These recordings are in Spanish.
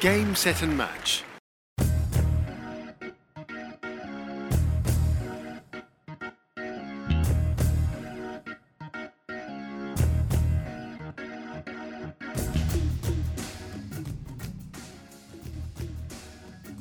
Game, set and match.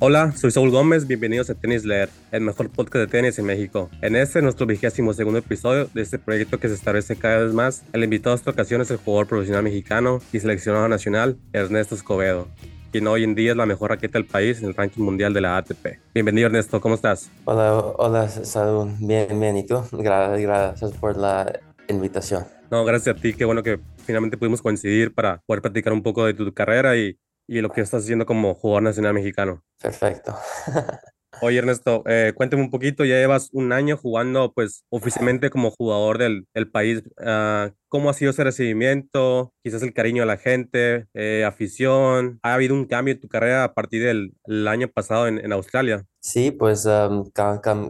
Hola, soy Saúl Gómez, bienvenidos a Tenis Leer, el mejor podcast de tenis en México. En este, nuestro vigésimo segundo episodio de este proyecto que se establece cada vez más, el invitado a esta ocasión es el jugador profesional mexicano y seleccionado nacional, Ernesto Escobedo, quien hoy en día es la mejor raqueta del país en el ranking mundial de la ATP. Bienvenido Ernesto, ¿cómo estás? Hola, hola Saúl, bien, bien, ¿y tú? Gracias, gracias por la invitación. No, gracias a ti, qué bueno que finalmente pudimos coincidir para poder platicar un poco de tu carrera y y lo que estás haciendo como jugador nacional mexicano. Perfecto. Oye, Ernesto, eh, cuéntame un poquito, ya llevas un año jugando pues oficialmente como jugador del, país. Ah, ¿Cómo ha sido ese recibimiento? Quizás el cariño de la gente, eh, afición. ¿Ha habido un cambio en tu carrera a partir del año pasado en, Australia? Sí, pues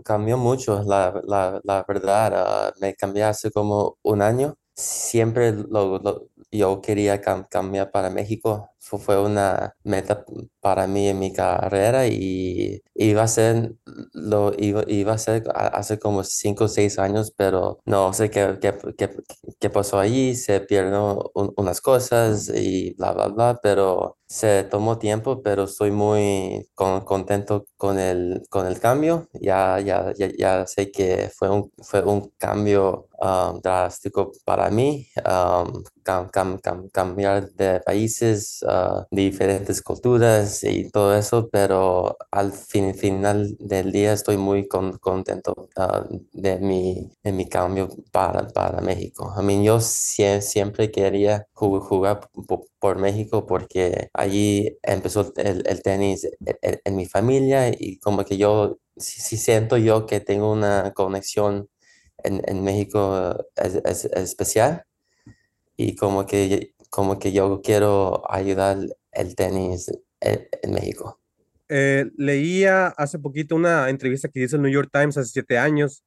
cambió mucho, la, la, verdad. Ah, me cambié hace como un año. Siempre lo, yo quería cambiar para México. Fue una meta para mí en mi carrera y iba a ser, lo iba, iba a ser hace como cinco o seis años, pero no sé qué, qué, qué, qué pasó allí. Se pierden unas cosas y bla, bla, bla, pero se tomó tiempo, pero estoy muy contento con el, con el cambio. Ya, ya, ya, ya sé que fue un, fue un cambio um, drástico para mí. Um, cambiar de países, uh, diferentes culturas y todo eso, pero al fin, final del día estoy muy contento uh, de, mi, cambio para, México. I mean, yo siempre quería jugar por México porque allí empezó el, tenis en, mi familia y como que yo sí, siento yo que tengo una conexión en, México es, especial y como que, como que yo quiero ayudar el tenis en, México. Eh, leía hace poquito una entrevista que hizo el New York Times hace siete años,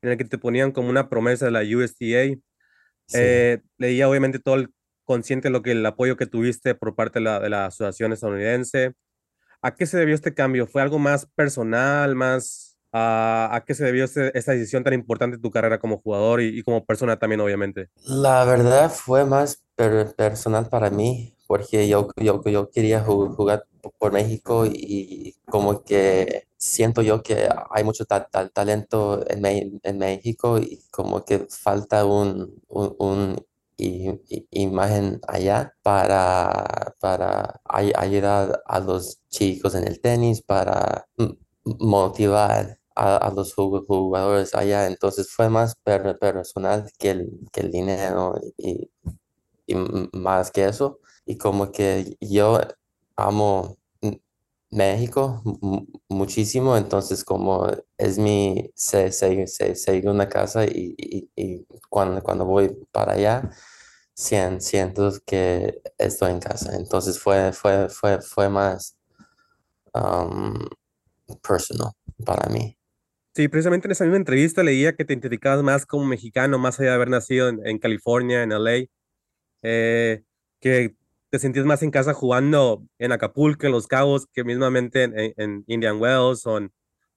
en la que te ponían como una promesa de la USDA. Eh, leía obviamente todo el consciente de lo que el apoyo que tuviste por parte de la, de la asociación estadounidense. ¿A qué se debió este cambio? ¿Fue algo más personal, más ¿A, qué se debió esta decisión tan importante en tu carrera como jugador y, como persona también, obviamente? La verdad fue más personal para mí, porque yo, yo, yo quería jugar por México y como que siento yo que hay mucho talento en, en, México y como que falta un, un, imagen allá para, para ayudar a los chicos en el tenis, para motivar a, los jugadores allá. Entonces fue más personal que el, que el dinero y, y, más que eso. Y como que yo amo México muchísimo, entonces como es mi se, se, una casa y, y, cuando, cuando voy para allá, siento que estoy en casa. Entonces fue, fue, fue, fue más personal para mí. Sí, precisamente en esa misma entrevista leía que te identificabas más como mexicano, más allá de haber nacido en, California, en LA, eh, que te sentías más en casa jugando en Acapulco, en Los Cabos, que mismamente en, Indian Wells o en,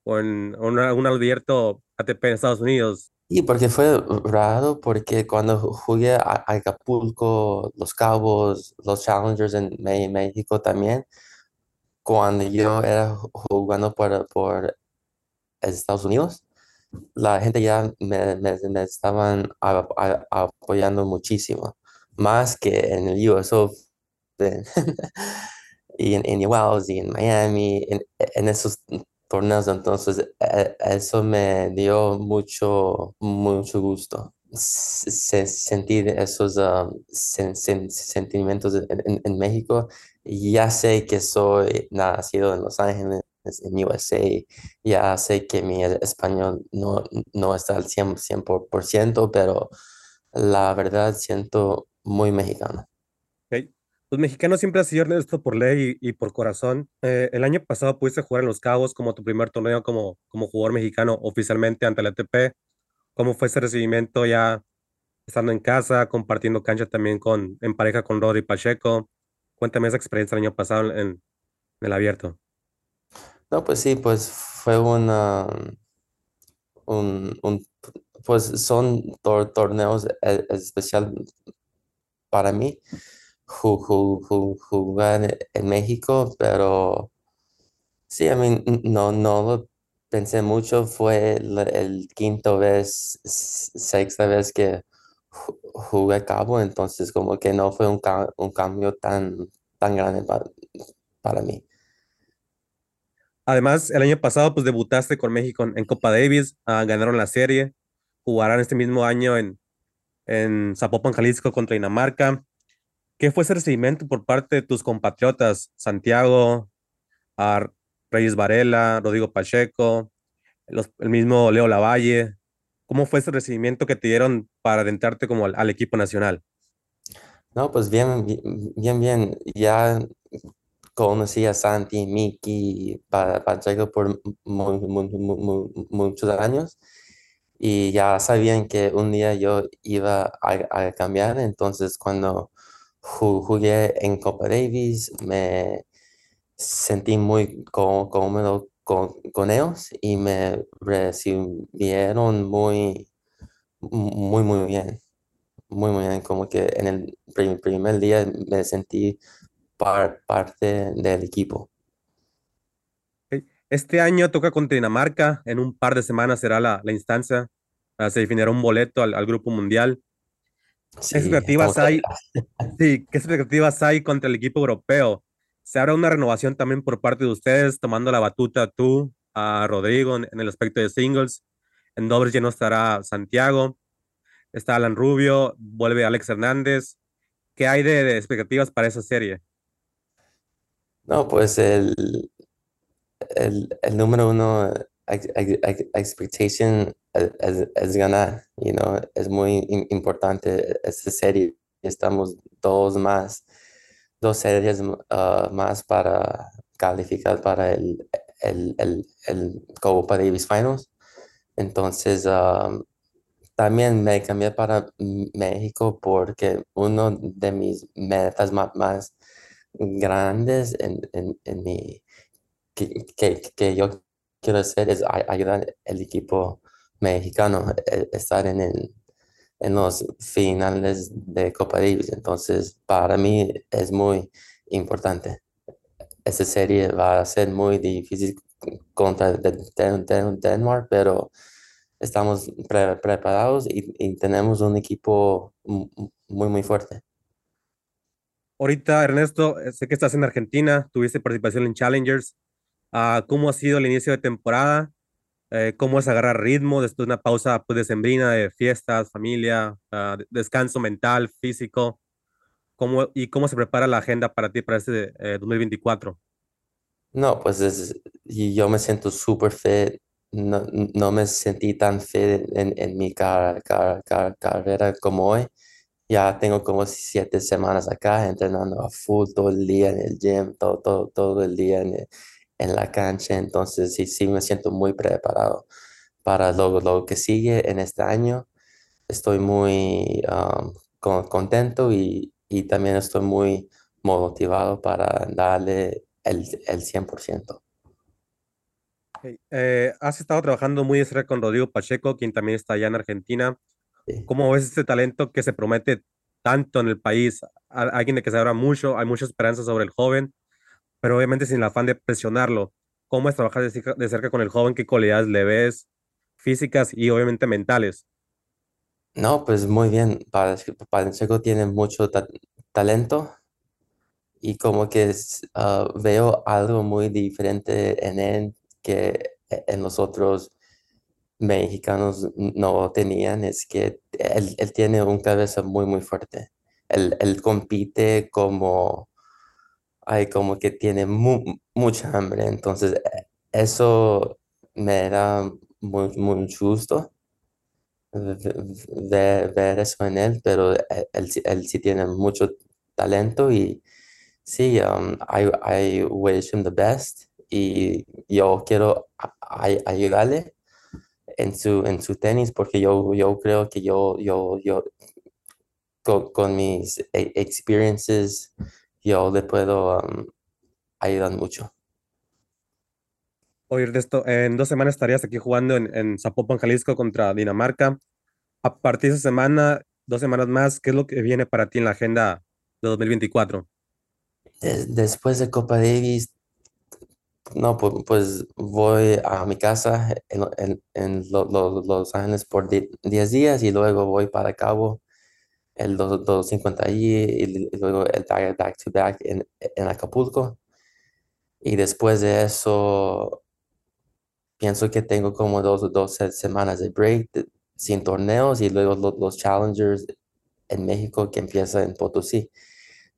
un abierto ATP en Estados Unidos. Y porque fue raro, porque cuando jugué a Acapulco, Los Cabos, los Challengers en México también, cuando yo era jugando por, por Estados Unidos, la gente ya me, estaban apoyando muchísimo, más que en el US y en, en Wells y en Miami, en, en esos torneos. Entonces, e, eso me dio mucho, mucho gusto. sentir esos um, sentimientos en, en, México. Ya sé que soy nacido en Los Ángeles, en USA, ya sé que mi español no, no está al 100%, 100%, pero la verdad siento muy mexicano. Okay. Los mexicanos siempre han sido esto por ley y, por corazón. Eh, el año pasado pudiste jugar en Los Cabos como tu primer torneo como, como jugador mexicano oficialmente ante la ATP. ¿Cómo fue ese recibimiento ya estando en casa, compartiendo cancha también con, en pareja con Rodri Pacheco? Cuéntame esa experiencia el año pasado en, en el abierto. No, pues sí, pues fue una, un, un- pues son tor- torneos e- especial para mí ju- ju- ju- jugar en México, pero sí, a mí no, no lo pensé mucho, fue el, quinto vez, sexta vez que ju- jugué a cabo, entonces como que no fue un, ca- un cambio tan, tan grande para, para mí. Además, el año pasado, pues debutaste con México en, Copa Davis, ah, ganaron la serie, jugarán este mismo año en, en Zapopan, Jalisco contra Dinamarca. ¿Qué fue ese recibimiento por parte de tus compatriotas, Santiago, Reyes Varela, Rodrigo Pacheco, el mismo Leo Lavalle? ¿Cómo fue ese recibimiento que te dieron para adentrarte como al, al equipo nacional? No, pues bien, bi- bien, bien. Ya conocí a Santi, Miki, Pa- Pacheco por mu- mu- mu- mu- muchos años y ya sabían que un día yo iba a, cambiar. Entonces, cuando ju- jugué en Copa Davis, me sentí muy có- cómodo con, con ellos y me recibieron muy, muy, muy bien. Muy, muy bien, como que en el pri- primer día me sentí par- parte del equipo. Este año toca contra Dinamarca, en un par de semanas será la, la instancia, se definirá un boleto al, al Grupo Mundial. ¿Qué expectativas hay? Sí, ¿qué expectativas hay contra el equipo europeo? ¿Se habrá una renovación también por parte de ustedes, tomando la batuta tú, a Rodrigo en, en el aspecto de singles? En dobles ya no estará Santiago, está Alan Rubio, vuelve Alex Hernández. ¿Qué hay de, de expectativas para esa serie? No, pues el, el, el número uno ex- ex- ex- expectation es, es- ganar, you know, es muy im- importante esta serie. Estamos dos más, dos series uh, más para calificar para el, el, el, el Copa Davis Finals. Entonces, um, también me cambié para México porque uno de mis metas ma- más, grandes en, en, en mi que, que, que yo quiero hacer es ayudar al equipo mexicano a estar en, el- en los finales de Copa Davis. Entonces, para mí es muy importante. Esta serie va a ser muy difícil contra de- de- de- Denmark, pero estamos pre- preparados y, y tenemos un equipo mu- muy, muy fuerte. Ahorita, Ernesto, eh, sé que estás en Argentina, tuviste participación en Challengers. Ah, ¿cómo ha sido el inicio de temporada? Eh, ¿cómo es agarrar ritmo después de una pausa pues, decembrina de fiestas, familia, de- descanso mental, físico? ¿Cómo, ¿Y cómo se prepara la agenda para ti para este eh, 2024? No, pues es, yo me siento súper fit. No, no me sentí tan fit en, en mi car- car- car- carrera como hoy. Ya tengo como siete semanas acá entrenando a full todo el día en el gym, todo, todo, todo el día en, en la cancha. Entonces sí, sí me siento muy preparado para lo, lo que sigue en este año. Estoy muy um, con- contento y, y también estoy muy motivado para darle el, el 100%. Ok, eh, has estado trabajando muy de cerca con Rodrigo Pacheco, quien también está allá en Argentina. Sí. ¿Cómo ves este talento que se promete tanto en el país? Alguien de que se habla mucho, hay mucha esperanza sobre el joven, pero obviamente sin el afán de presionarlo. ¿Cómo es trabajar de cerca, con el joven? ¿Qué cualidades le ves físicas y obviamente mentales? No, pues muy bien. Pache- Pacheco tiene mucho ta- talento y como que es, ah, veo algo muy diferente en él que e- en los otros mexicanos no tenían. Es que él, él tiene un cabeza muy, muy fuerte. Él, él compite como, ay, como que tiene mu- mucha hambre. Entonces, e- eso me da muy, muy gusto ver, ver eso en él, pero él, él sí él sí tiene mucho talento y sí, um, I, I wish him the best y yo quiero ayudarle en su, en su tenis porque yo, yo creo que yo, yo, yo con, con mis e- experiences, yo le puedo um, ayudan mucho. Oír de esto, en dos semanas estarías aquí jugando en, en Zapopan, Jalisco contra Dinamarca. A partir de esa semana, dos semanas más, ¿qué es lo que viene para ti en la agenda de 2024? Des- después de Copa Davis, no, pu- pues, voy a mi casa en, en- en Lo- Lo- Los Ángeles por di- 10 días y luego voy para Cabo el 2- 250 allí y, luego el back, back to back en, en Acapulco. Y después de eso, pienso que tengo como dos, dos se- semanas de break sin torneos y luego lo- los Challengers en México que empieza en Potosí.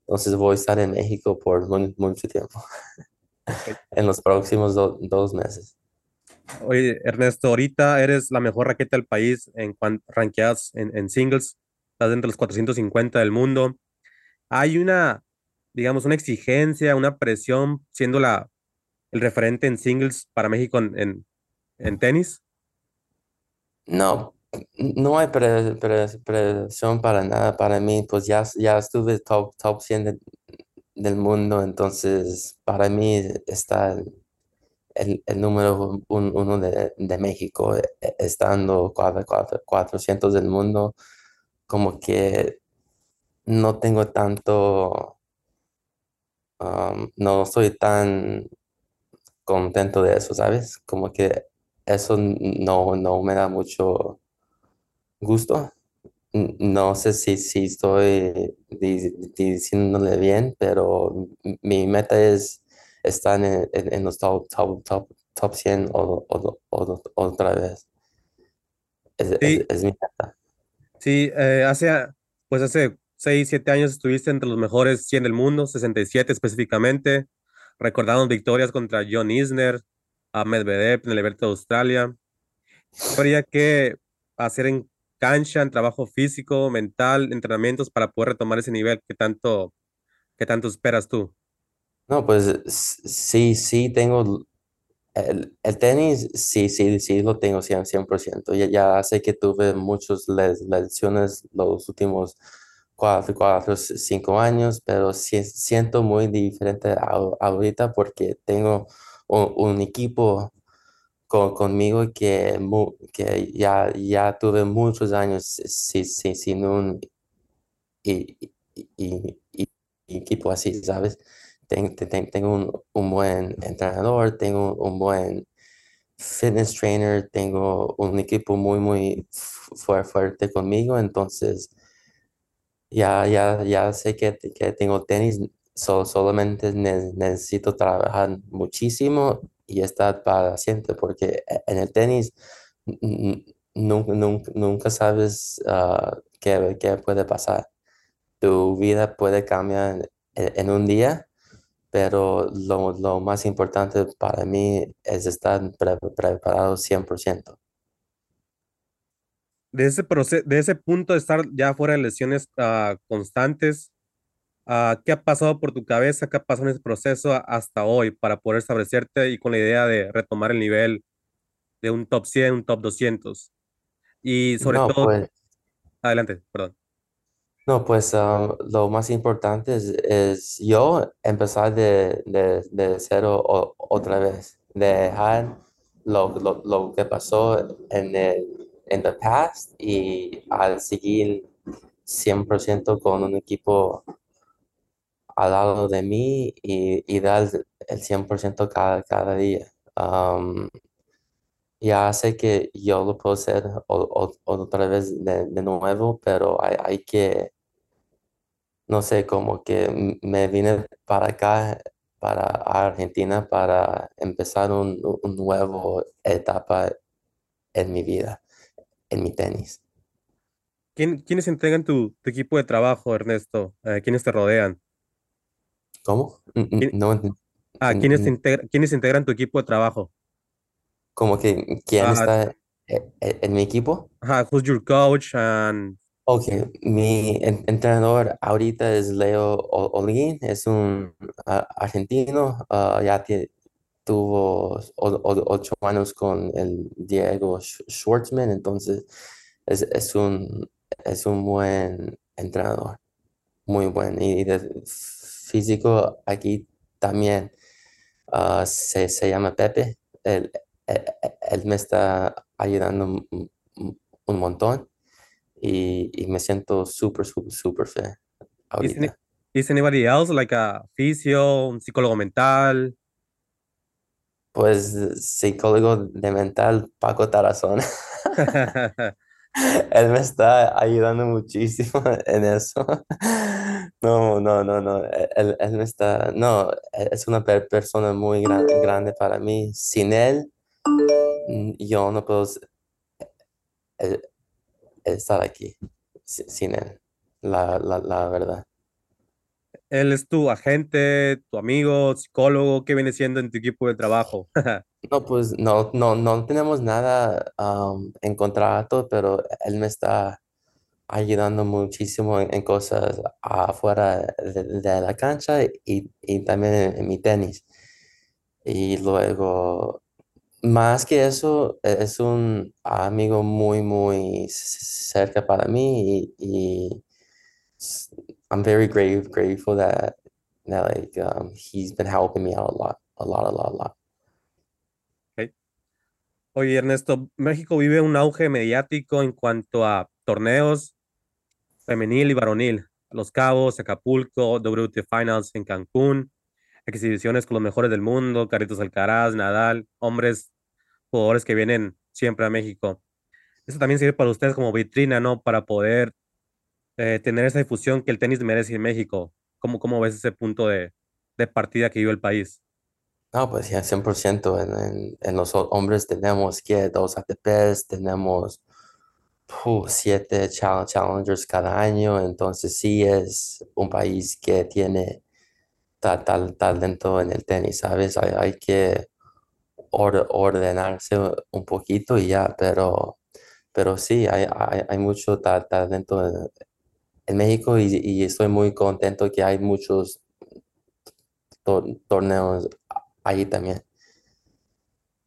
Entonces voy a estar en México por mu- mucho tiempo. en los próximos do- dos meses. Oye, Ernesto, ahorita eres la mejor raqueta del país en cuanto ranqueadas en, en singles, estás entre los 450 del mundo. Hay una, digamos, una exigencia, una presión siendo la, el referente en singles para México en, en, en tenis. No, no hay pre- pre- presión para nada para mí, pues ya, ya estuve top, top 100 de- del mundo, entonces para mí está el, el número un- uno de, de México, eh, estando cuatro- cuatro- 400 del mundo, como que no tengo tanto, no estoy tan contento de eso, ¿sabes? Como que eso no, no me da mucho gusto. No sé si, si estoy di- diciéndole bien, pero mi meta es estar en, en- en los top, top, top, top 100 o, o- o- otra vez. Es, es- Sí, es mi meta. sí, eh, hace, pues hace 6 7 años estuviste entre los mejores 100 del mundo, 67 específicamente. Recordamos victorias contra John Isner, a Medvedev en el Abierto de Australia. ¿Qué habría que hacer en cancha, en trabajo físico, mental, entrenamientos para poder retomar ese nivel que tanto, que tanto esperas tú? No, pues sí, sí tengo el, el tenis, sí, sí, sí lo tengo 100%, 100%. Ya, ya sé que tuve muchas les- lesiones los últimos cuatro, cuatro, cinco años, pero sí siento muy diferente a- ahorita porque tengo un, un equipo con- conmigo que, que ya, ya tuve muchos años sí, sin un y, y- y- equipo así, ¿sabes? Ten- te- ten- tengo un, un buen entrenador, tengo un buen fitness trainer, tengo un equipo muy, muy fu- fuerte conmigo, entonces ya, ya, ya sé que, que tengo tenis, so- solamente ne- necesito trabajar muchísimo y estar paciente, porque e- en el tenis nunca, nunca, nunca sabes ah, qué, qué puede pasar tu vida puede cambiar en, en un día, pero lo, lo más importante para mí es estar pre- preparado 100%. De ese proceso, de ese punto de estar ya fuera de lesiones ah, constantes, ah, ¿qué ha pasado por tu cabeza? ¿Qué ha pasado en ese proceso hasta hoy para poder establecerte y con la idea de retomar el nivel de un top 100, un top 200? Y sobre No, todo, pues, adelante, perdón. no, pues ah, lo más importante es, es yo empezar de, de, de cero o- otra vez, dejar lo, lo, lo que pasó en el en the past y al seguir 100% con un equipo al lado de mí y, y dar el 100% cada, cada día. Ya sé que yo lo puedo hacer otra vez de, nuevo, pero hay, hay que, no sé, como que me vine para acá, para Argentina, para empezar un, un nuevo etapa en mi vida, en mi tenis. ¿Quién, quiénes integran tu, tu equipo de trabajo, Ernesto? Eh, ¿quiénes te rodean? ¿Cómo? N- ¿Quién- No, ah, n- ¿quiénes, integra- quiénes integran tu equipo de trabajo? como que quién está e- e- en mi equipo. ajá, who's your coach? And, Ok, mi en- entrenador ahorita es Leo O- Holguín, es un argentino, ah, ya tuvo ocho años con el Diego Sch- Schwartzman, entonces es, es un, es un buen entrenador, muy buen. Y de físico aquí también ah, se, se llama Pepe. Él, él- él me está ayudando un, montón y, y me siento súper, súper, súper fe ahorita. is anybody else like a fisio, un psicólogo mental? Pues psicólogo de mental, Paco Tarazona. Él me está ayudando muchísimo en eso. No, no, no, no. Él, él me está, no, es una per- persona muy gran- grande para mí. Sin él, mm, yo no puedo eh, estar aquí. si- Sin él, la, la, la verdad. Él es tu agente, tu amigo, psicólogo, ¿qué viene siendo en tu equipo de trabajo? No, pues no, no, no tenemos nada en contrato, pero él me está ayudando muchísimo en, cosas afuera de, la cancha y, y también en, mi tenis. Y luego, más que eso, e- es un amigo muy, muy cerca para mí y, I'm very grateful that, um, he's been helping me out a lot, a lot, a lot, a lot. Oye, Ernesto, México vive un auge mediático en cuanto a torneos femenil y varonil. Los Cabos, Acapulco, WT Finals en Cancún, exhibiciones con los mejores del mundo, Carlitos Alcaraz, Nadal, hombres, jugadores que vienen siempre a México. Eso también sirve para ustedes como vitrina, ¿no? Para poder eh, tener esa difusión que el tenis merece en México. ¿Cómo, cómo ves ese punto de, de partida que vive el país? No, pues ya 100% en, en, en los ho- hombres tenemos que dos ATPs, tenemos siete chal- challengers cada año, entonces sí es un país que tiene ta- tal talento en el tenis, ¿sabes? Hay, hay que or- ordenarse un poquito y ya, pero, pero sí, hay, hay, hay mucho ta- talento en, en México y, y estoy muy contento que hay muchos tor- torneos ahí también.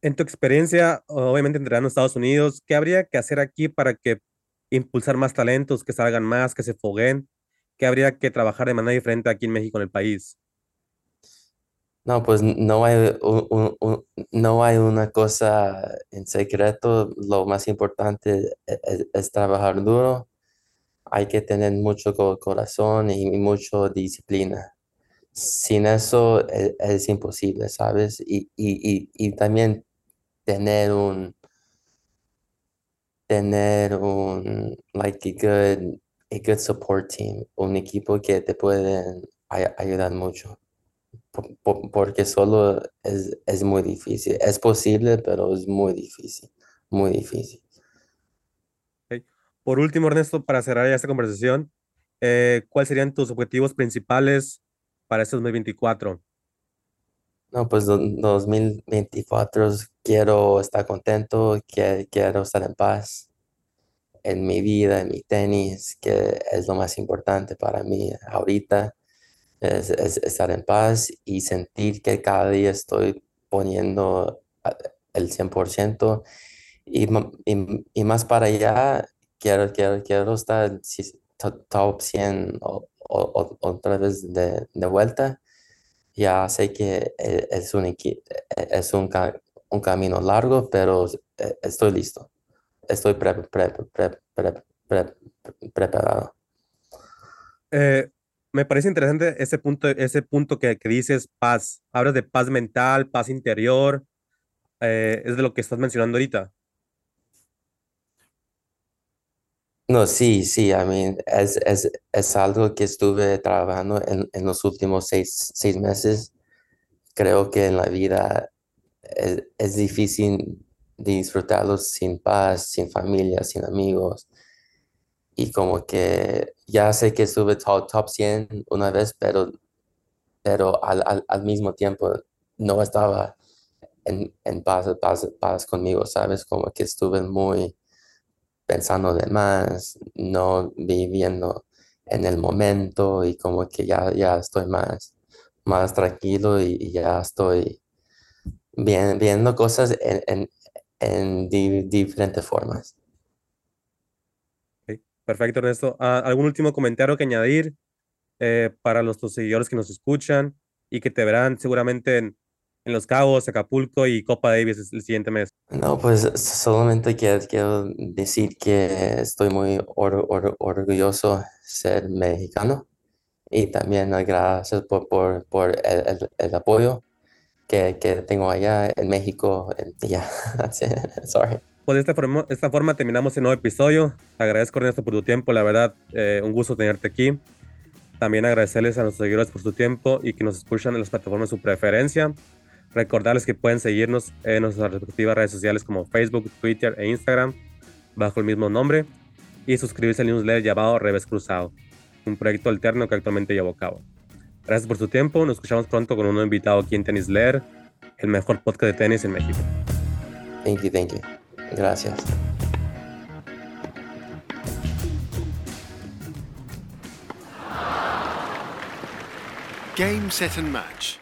En tu experiencia, obviamente entrenando en Estados Unidos, ¿qué habría que hacer aquí para que impulsar más talentos, que salgan más, que se foguen? ¿Qué habría que trabajar de manera diferente aquí en México, en el país? No, pues no hay, un- un- un- no hay una cosa en secreto. Lo más importante e- e- es, trabajar duro. Hay que tener mucho co- corazón y mucha disciplina. Sin eso e- es, imposible, ¿sabes? Y, y, y, y también tener un, tener un, like a good, a good support team, un equipo que te pueden ay- ayudar mucho po- po- porque solo es, es muy difícil. Es posible, pero es muy difícil, muy difícil. Por último, Ernesto, para cerrar ya esta conversación, eh, ¿cuáles serían tus objetivos principales para este 2024? No, pues do- 2024 quiero estar contento, quiero estar en paz en mi vida, en mi tenis, que es lo más importante para mí ahorita, es, es estar en paz y sentir que cada día estoy poniendo ah, el 100% y, y, más para allá, quiero, quiero, quiero estar top 100 o, o- otra vez de, de vuelta. Ya sé que e- es un, equi- e- es un, un camino largo, pero eh, estoy listo. Estoy pre- pre- pre- preparado. Eh, me parece interesante ese punto, ese punto que, que dices, paz. Hablas de paz mental, paz interior, eh, es de lo que estás mencionando ahorita. No, sí, sí, I mean, es, es, es algo que estuve trabajando en, en los últimos seis, seis meses. Creo que en la vida es, es difícil disfrutarlo sin paz, sin familia, sin amigos. Y como que ya sé que estuve top, top 100 una vez, pero, pero al, al, al mismo tiempo no estaba en, en paz, paz, paz conmigo, ¿sabes? Como que estuve muy pensando de más, no viviendo en el momento y como que ya, ya estoy más, más tranquilo y, ya estoy bien, viendo cosas en, en, en di- diferentes formas. Perfecto, Ernesto. Ah, ¿algún último comentario que añadir eh, para los seguidores que nos escuchan y que te verán seguramente en, en Los Cabos, Acapulco y Copa Davis el siguiente mes. No, pues solamente quiero, quiero decir que estoy muy orgulloso de ser mexicano y también gracias por, por, por el, el, apoyo que, que, tengo allá en México. Ya, sorry. Pues de esta forma, esta forma terminamos el nuevo episodio. Te agradezco, Ernesto, por tu tiempo. La verdad, eh, un gusto tenerte aquí. También agradecerles a nuestros seguidores por su tiempo y que nos escuchan en las plataformas de su preferencia. Recordarles que pueden seguirnos en nuestras respectivas redes sociales como Facebook, Twitter e Instagram bajo el mismo nombre y suscribirse al newsletter llamado Revés Cruzado, un proyecto alterno que actualmente llevo a cabo. Gracias por su tiempo, nos escuchamos pronto con un nuevo invitado aquí en Tenis Leer, el mejor podcast de tenis en México. Thank you, thank you. Gracias. Game, set and match.